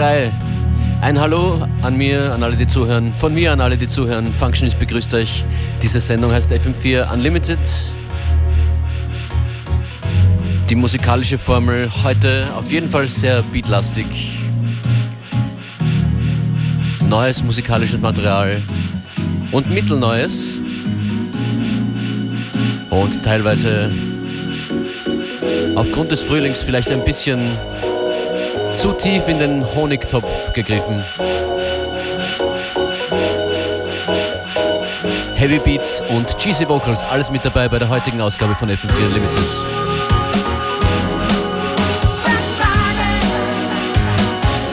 Geschrei. Ein Hallo an mir, an alle, die zuhören. Von mir an alle, die zuhören. Functionist begrüßt euch. Diese Sendung heißt FM4 Unlimited. Die musikalische Formel heute auf jeden Fall sehr beatlastig. Neues musikalisches Material und mittelneues. Und teilweise aufgrund des Frühlings vielleicht ein bisschen zu tief in den Honigtopf gegriffen. Heavy Beats und cheesy Vocals, alles mit dabei bei der heutigen Ausgabe von FM4 Limited.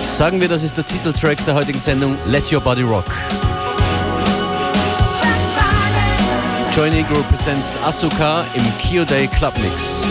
Sagen wir, das ist der Titeltrack der heutigen Sendung Let Your Body Rock. Join Eagle presents Asuka im Kyo Day Club Mix.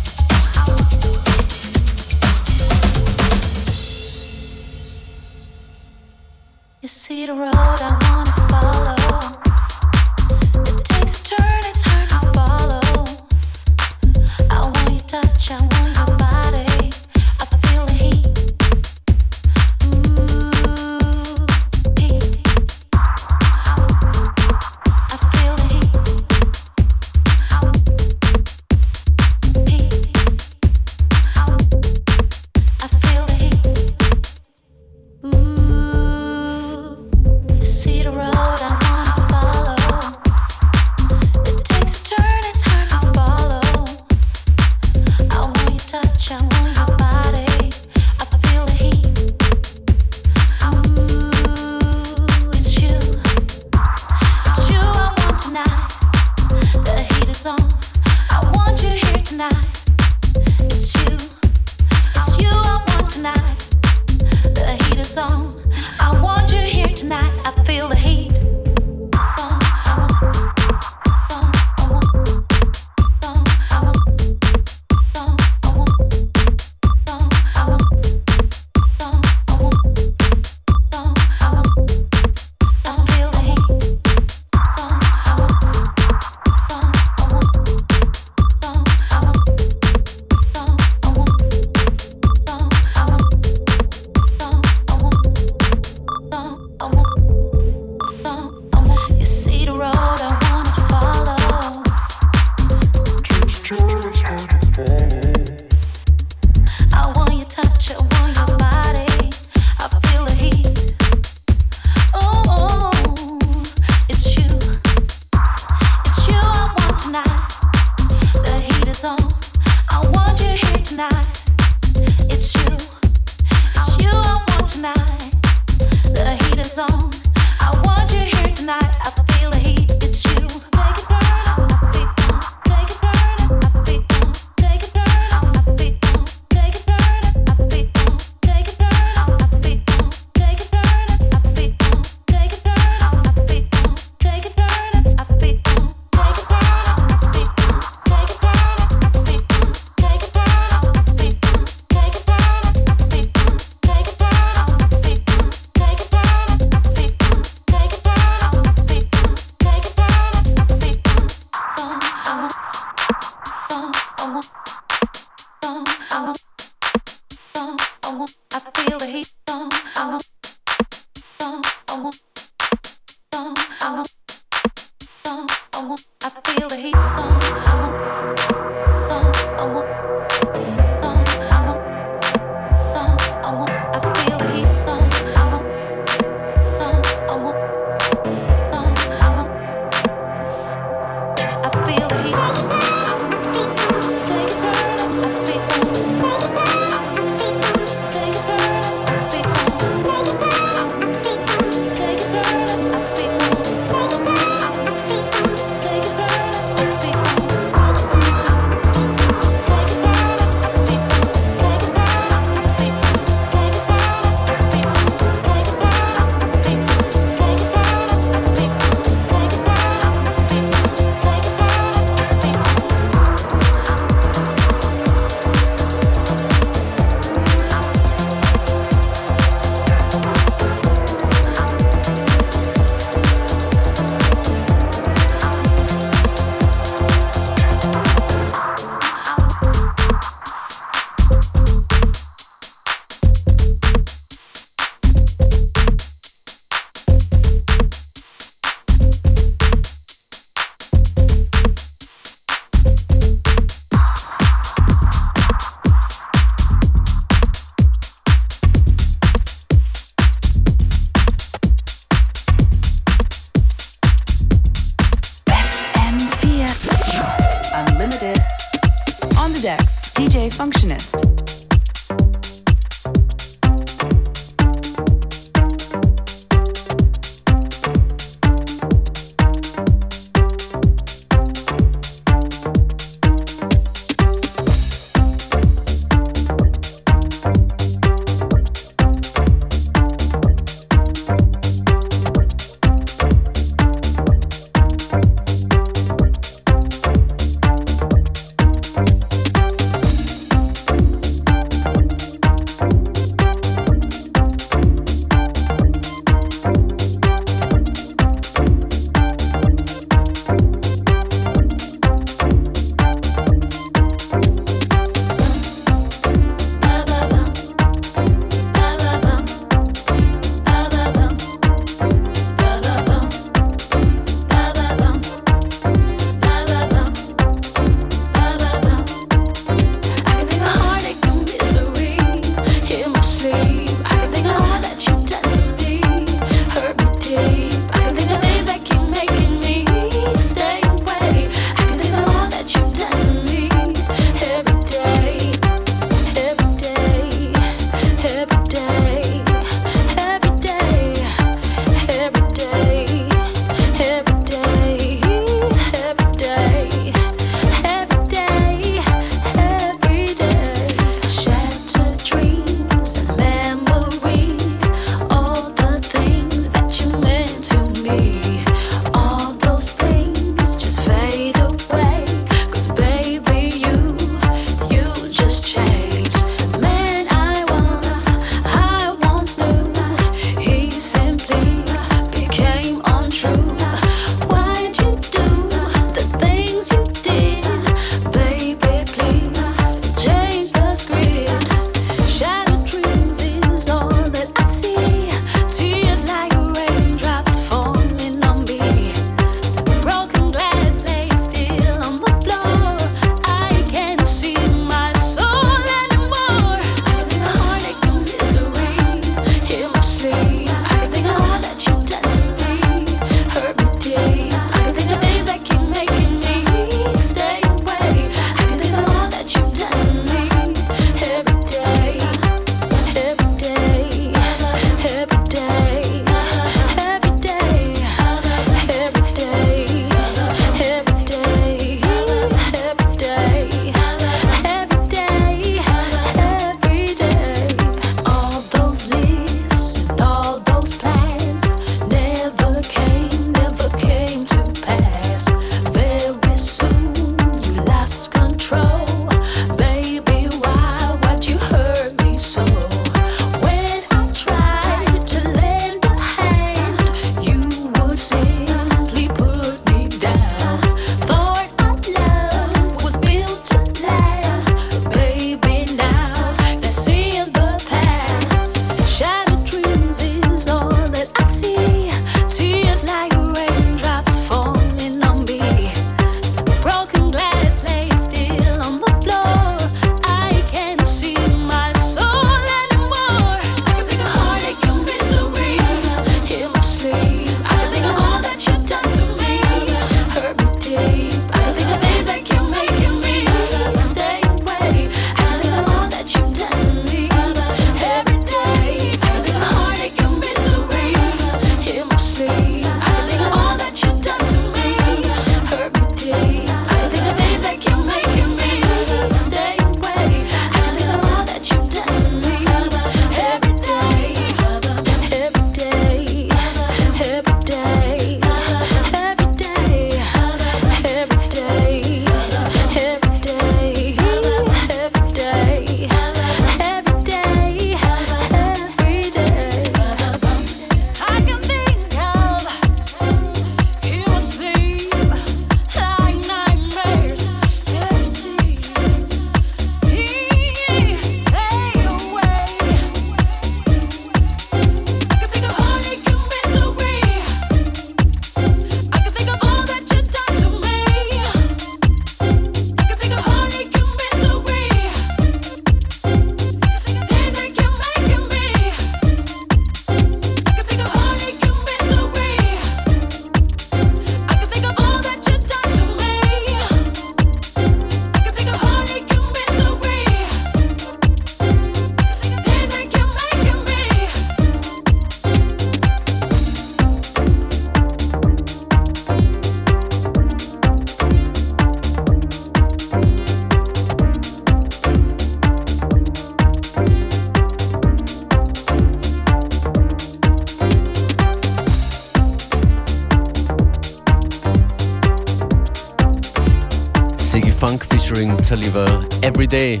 Taliva Every Day.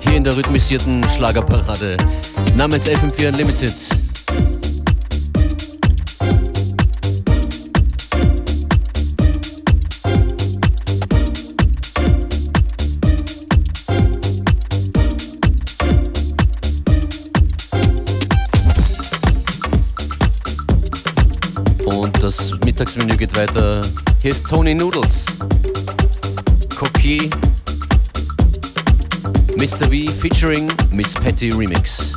Hier in der rhythmisierten Schlagerparade namens FM4 Unlimited. Mittagsmenü geht weiter. Hier ist Tony Noodles. Mr. V featuring Miss Petty Remix.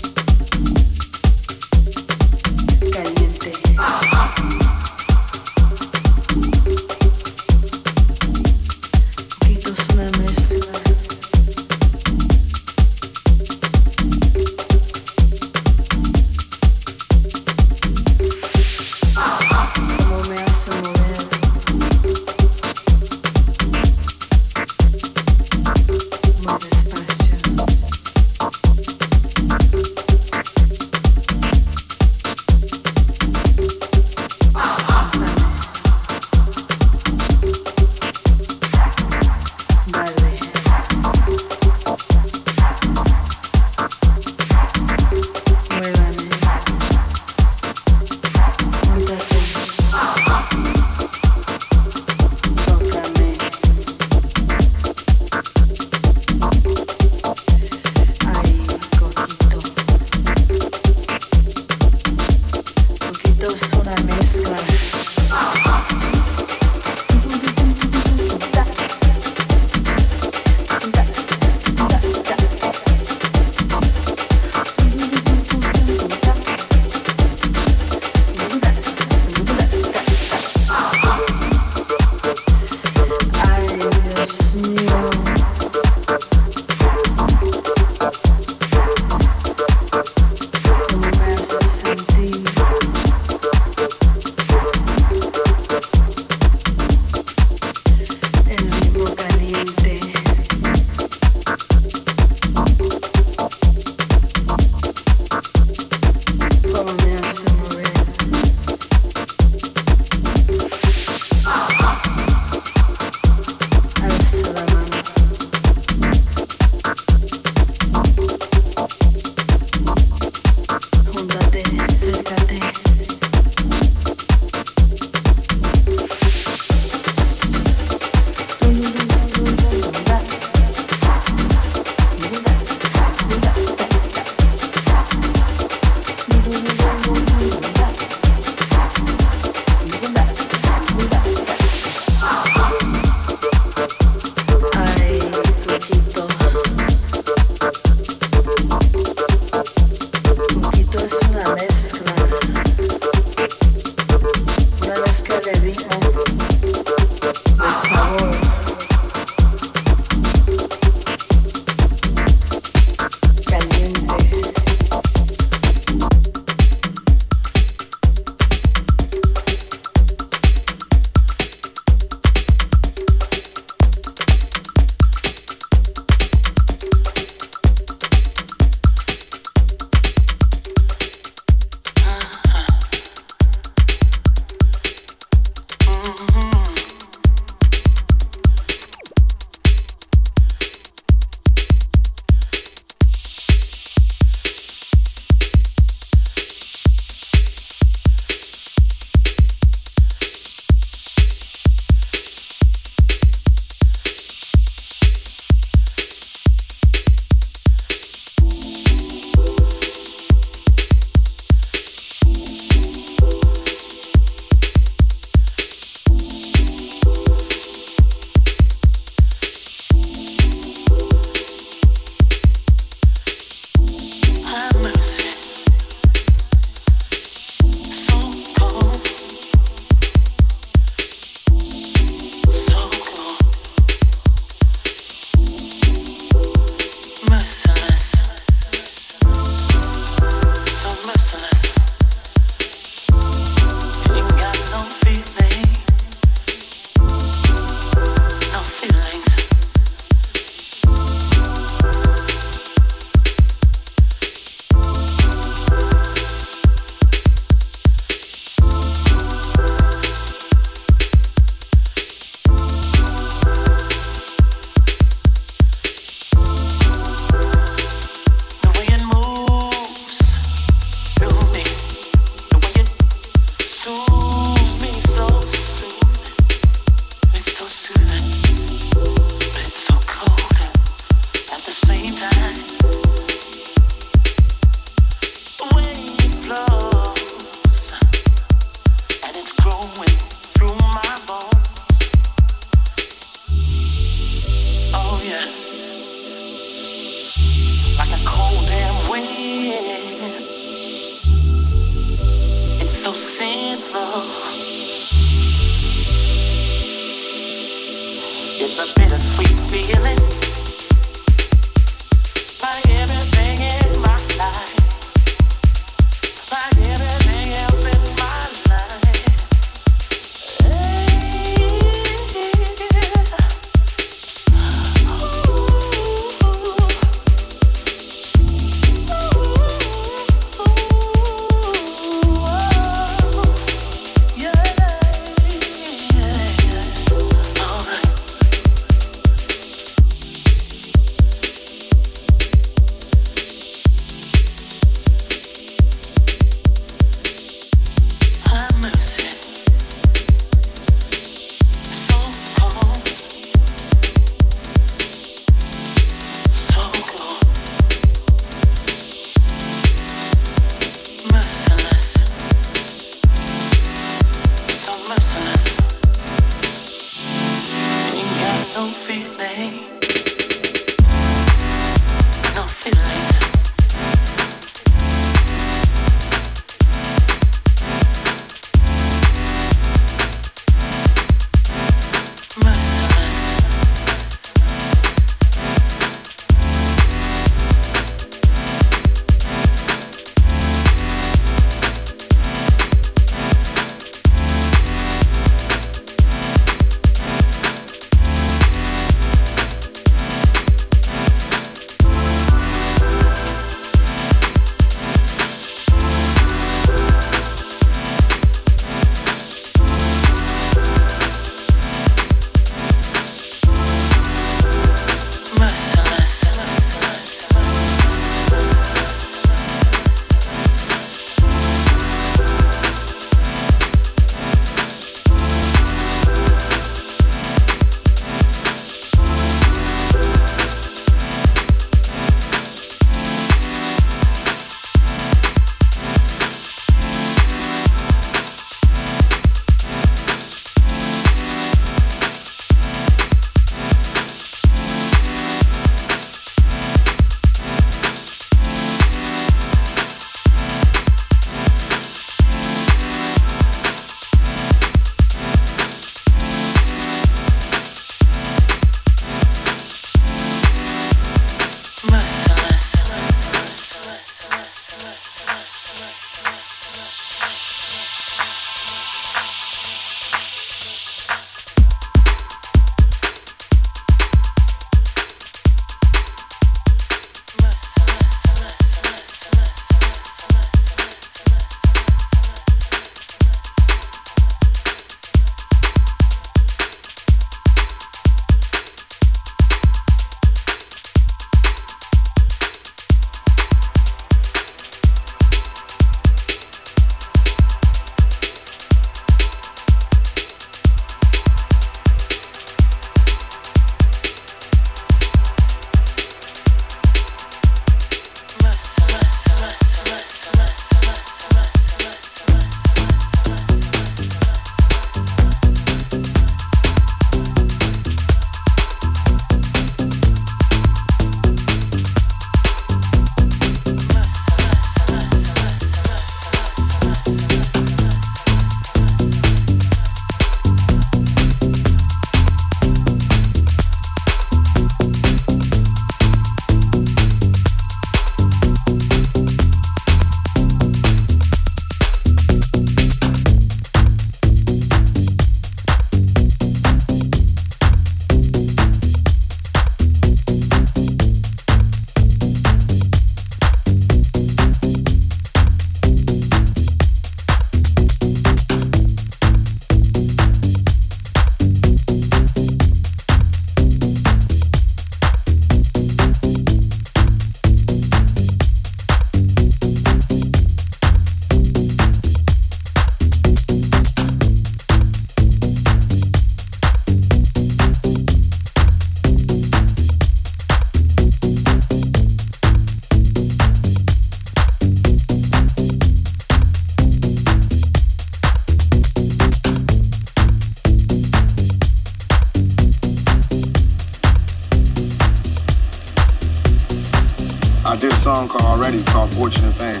Already called Fortunate Fan.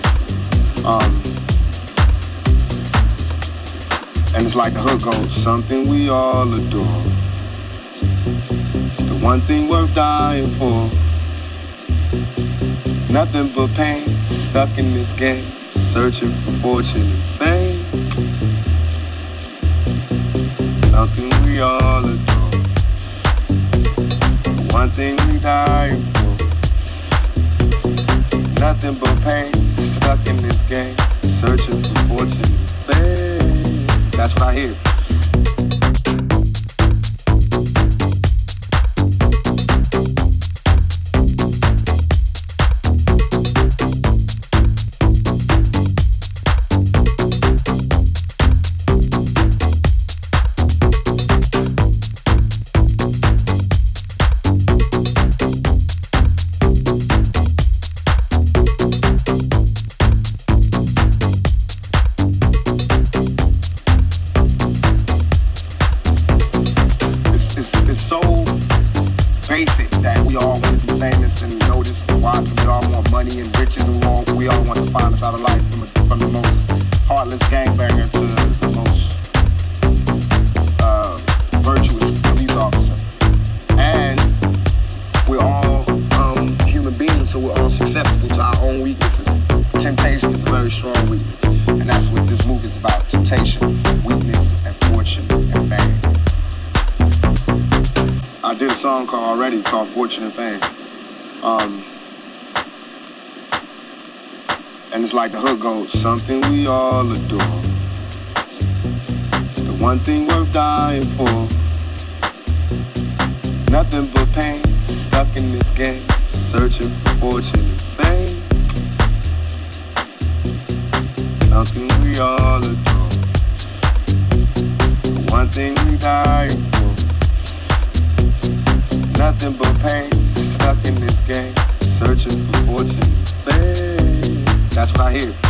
Um, And it's like the hook goes, something we all adore. It's the one thing worth dying for. Nothing but pain, stuck in this game, searching for fortune and fame. Something we all adore. The one thing we dying for. Nothing but pain, stuck in this game, searching for fortune. That's what I hear. Um, something we all adore. The one thing worth dying for. Nothing but pain, stuck in this game, searching for fortune and fame. Something we all adore. The one thing we dying for. Nothing but pain, stuck in this game, searching for fortune. That's what I hear.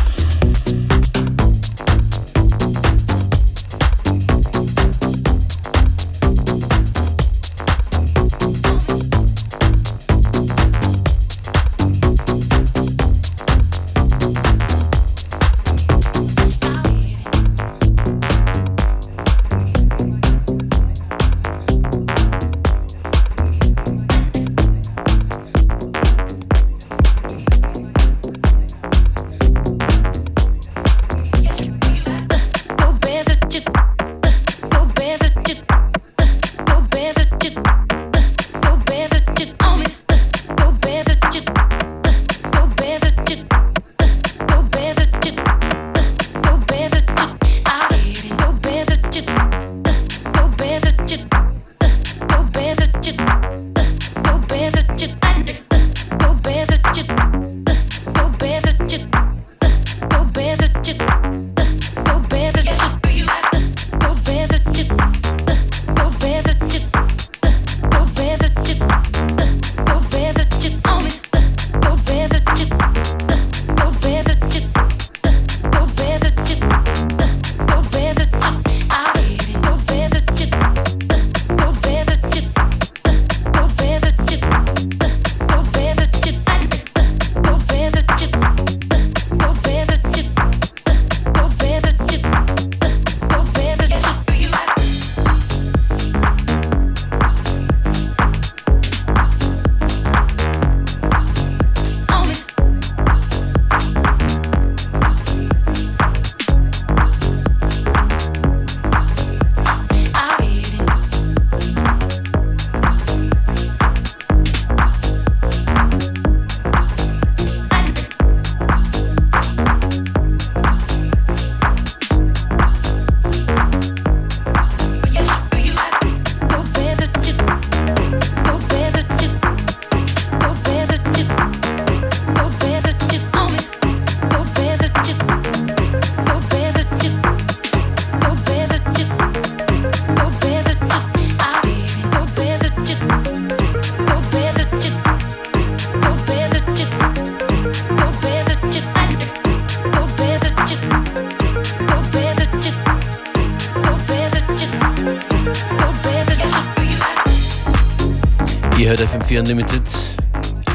FM4 Unlimited.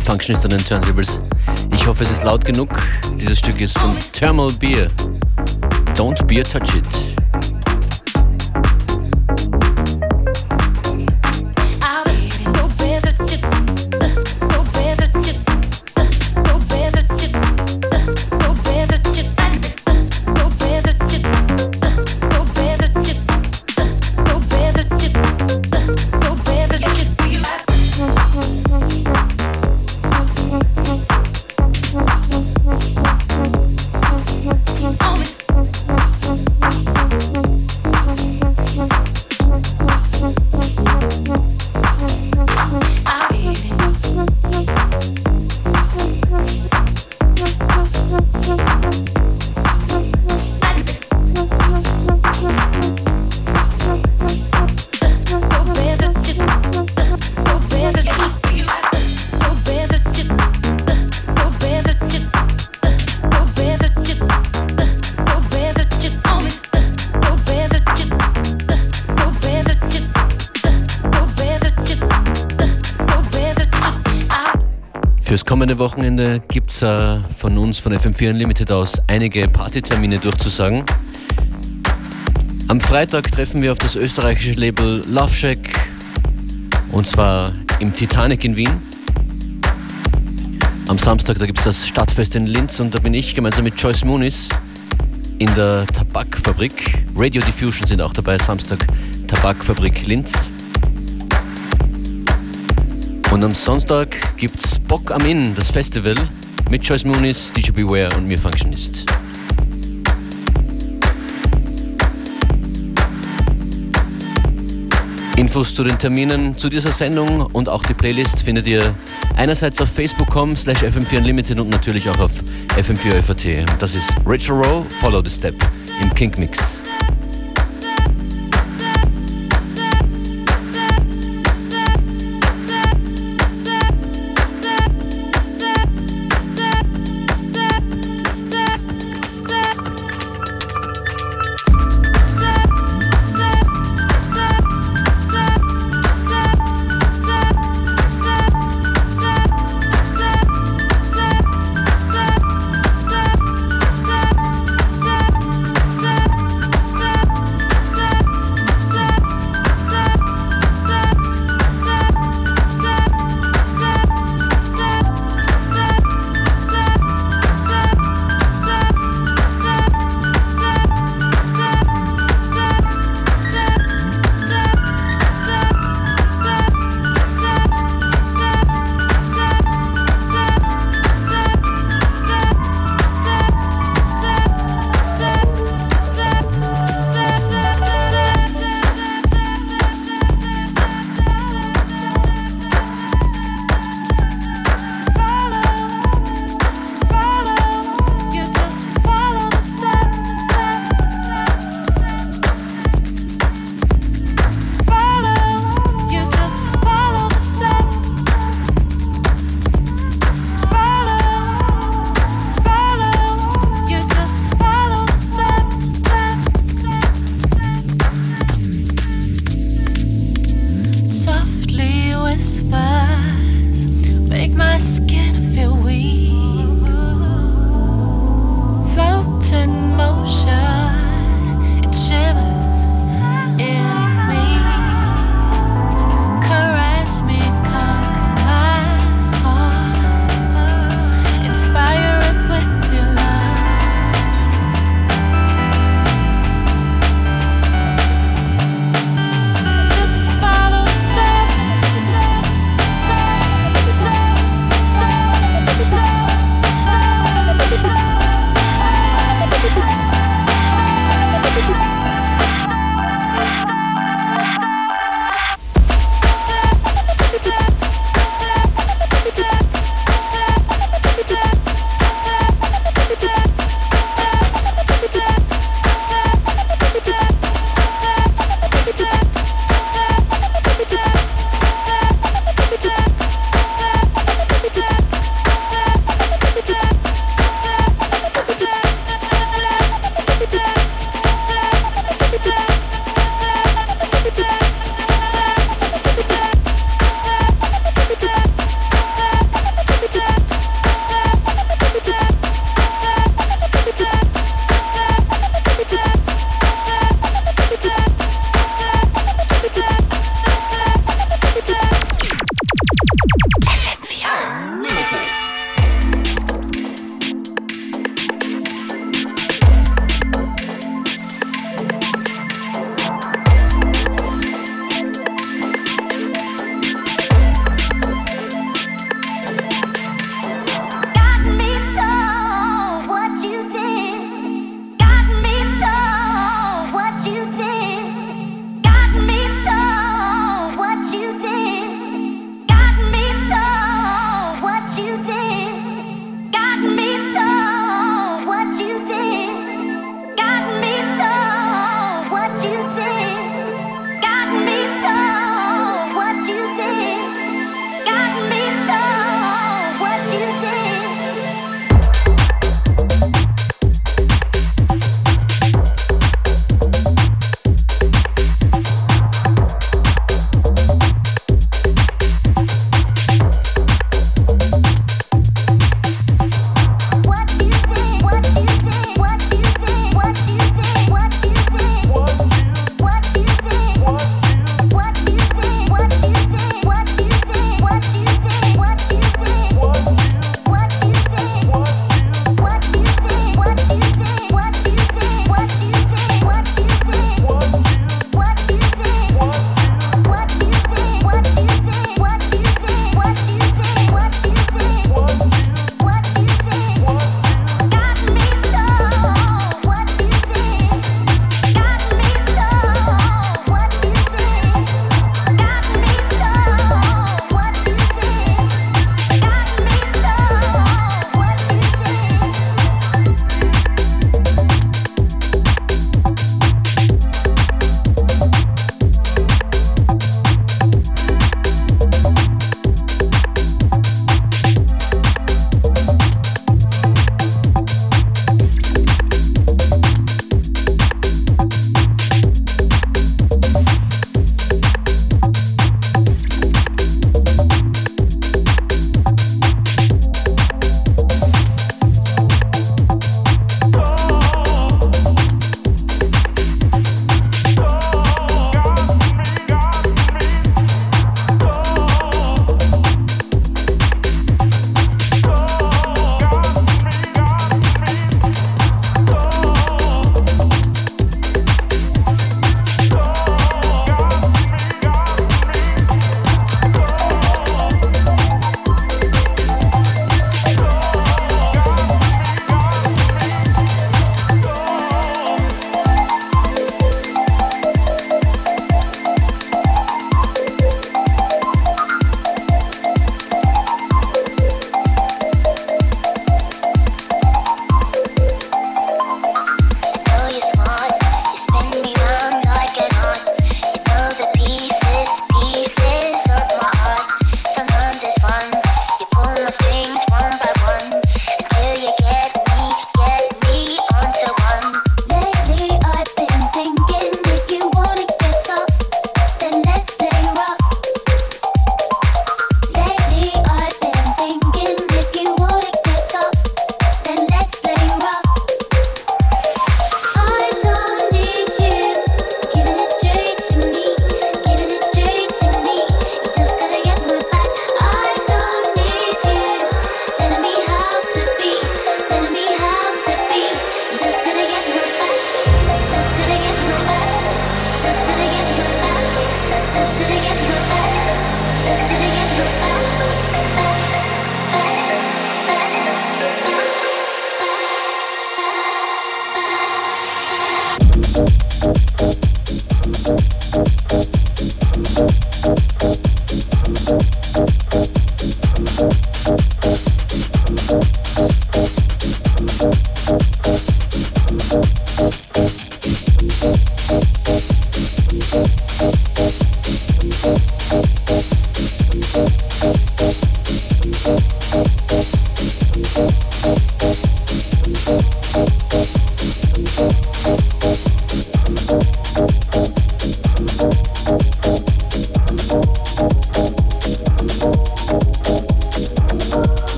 Functionist an den Turntables. Ich hoffe, es ist laut genug. Dieses Stück ist von Thermal Beer. Don't Beer Touch It. Wochenende gibt es äh, von uns, von FM4 Unlimited aus, einige Partytermine durchzusagen. Am Freitag treffen wir auf das österreichische Label Love Shack und zwar im Titanic in Wien. Am Samstag, da gibt es das Stadtfest in Linz und da bin ich gemeinsam mit Joyce Muniz in der Tabakfabrik. Radio Diffusion sind auch dabei, Samstag Tabakfabrik Linz. Und am Sonntag gibt's Bock am Inn, das Festival, mit Joyce Moonis, DJ Beware und mir Functionist. Infos zu den Terminen zu dieser Sendung und auch die Playlist findet ihr einerseits auf facebook.com slash fm4 unlimited und natürlich auch auf fm4 Das ist Rachel Rowe, Follow the Step im Kink Mix.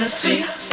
Tennessee.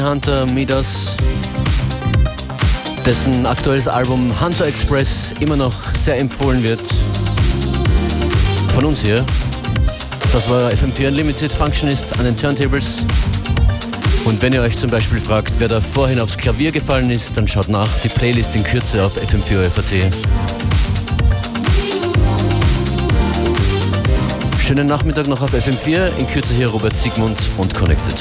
Hunter Midas, dessen aktuelles Album Hunter Express immer noch sehr empfohlen wird. Von uns hier. Das war FM4 Unlimited Functionist an den Turntables. Und wenn ihr euch zum Beispiel fragt, wer da vorhin aufs Klavier gefallen ist, dann schaut nach die Playlist in Kürze auf FM4 FAT. Schönen Nachmittag noch auf FM4. In Kürze hier Robert Sigmund und Connected.